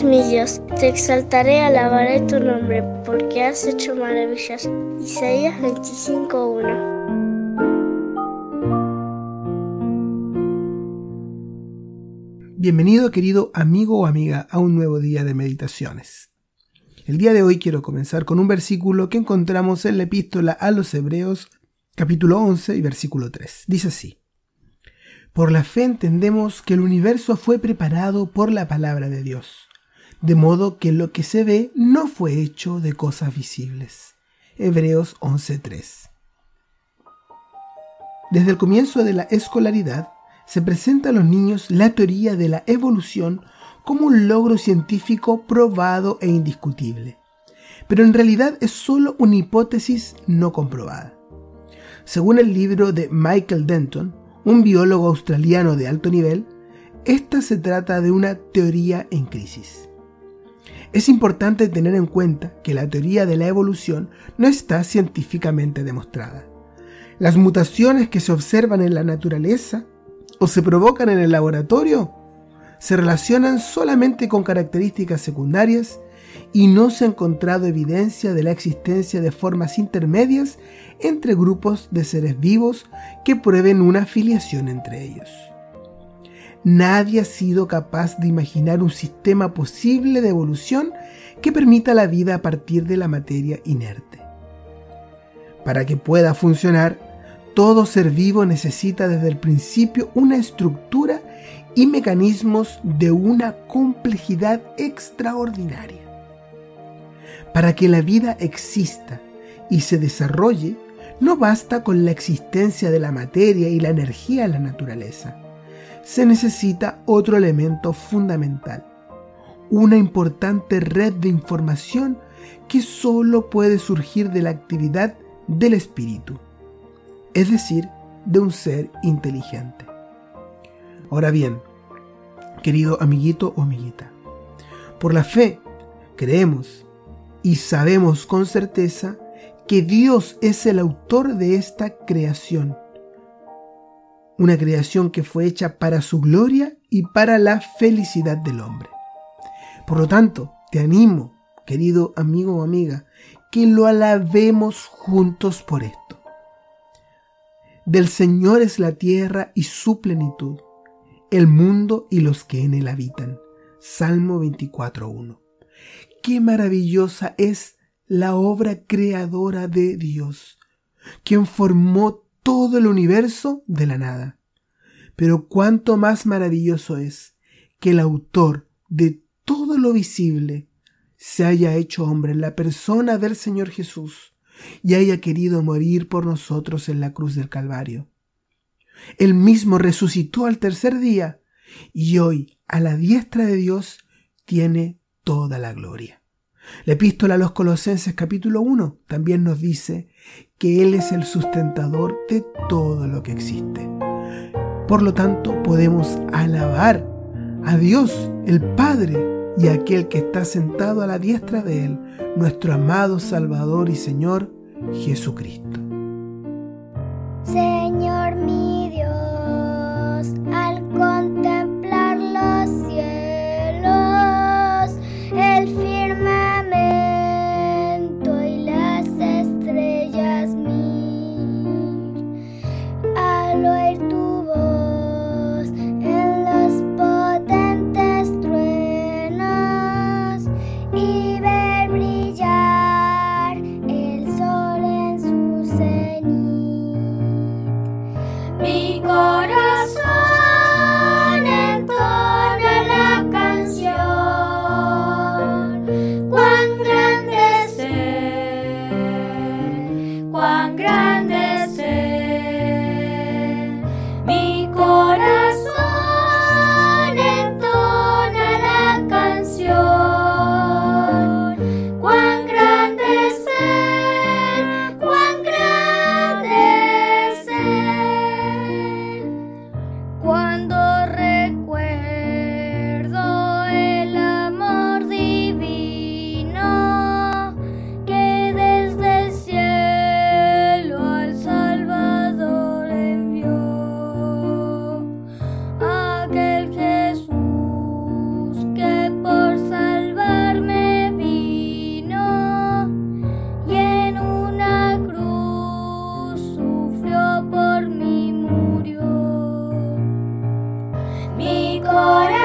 mi Dios, te exaltaré, alabaré tu nombre, porque has hecho maravillas. Isaías 25:1 Bienvenido querido amigo o amiga a un nuevo día de meditaciones. El día de hoy quiero comenzar con un versículo que encontramos en la epístola a los Hebreos capítulo 11 y versículo 3. Dice así. Por la fe entendemos que el universo fue preparado por la palabra de Dios, de modo que lo que se ve no fue hecho de cosas visibles. Hebreos 11.3. Desde el comienzo de la escolaridad, se presenta a los niños la teoría de la evolución como un logro científico probado e indiscutible. Pero en realidad es solo una hipótesis no comprobada. Según el libro de Michael Denton, un biólogo australiano de alto nivel, esta se trata de una teoría en crisis. Es importante tener en cuenta que la teoría de la evolución no está científicamente demostrada. Las mutaciones que se observan en la naturaleza o se provocan en el laboratorio se relacionan solamente con características secundarias y no se ha encontrado evidencia de la existencia de formas intermedias entre grupos de seres vivos que prueben una afiliación entre ellos. Nadie ha sido capaz de imaginar un sistema posible de evolución que permita la vida a partir de la materia inerte. Para que pueda funcionar, todo ser vivo necesita desde el principio una estructura y mecanismos de una complejidad extraordinaria. Para que la vida exista y se desarrolle, no basta con la existencia de la materia y la energía en la naturaleza. Se necesita otro elemento fundamental, una importante red de información que solo puede surgir de la actividad del espíritu es decir, de un ser inteligente. Ahora bien, querido amiguito o amiguita, por la fe creemos y sabemos con certeza que Dios es el autor de esta creación. Una creación que fue hecha para su gloria y para la felicidad del hombre. Por lo tanto, te animo, querido amigo o amiga, que lo alabemos juntos por esto. Del Señor es la tierra y su plenitud, el mundo y los que en él habitan. Salmo 24.1. Qué maravillosa es la obra creadora de Dios, quien formó todo el universo de la nada. Pero cuánto más maravilloso es que el autor de todo lo visible se haya hecho hombre en la persona del Señor Jesús y haya querido morir por nosotros en la cruz del Calvario. Él mismo resucitó al tercer día y hoy a la diestra de Dios tiene toda la gloria. La epístola a los Colosenses capítulo 1 también nos dice que Él es el sustentador de todo lo que existe. Por lo tanto, podemos alabar a Dios, el Padre, y a aquel que está sentado a la diestra de Él, nuestro amado Salvador y Señor Jesucristo. Señor mi Dios, corazón.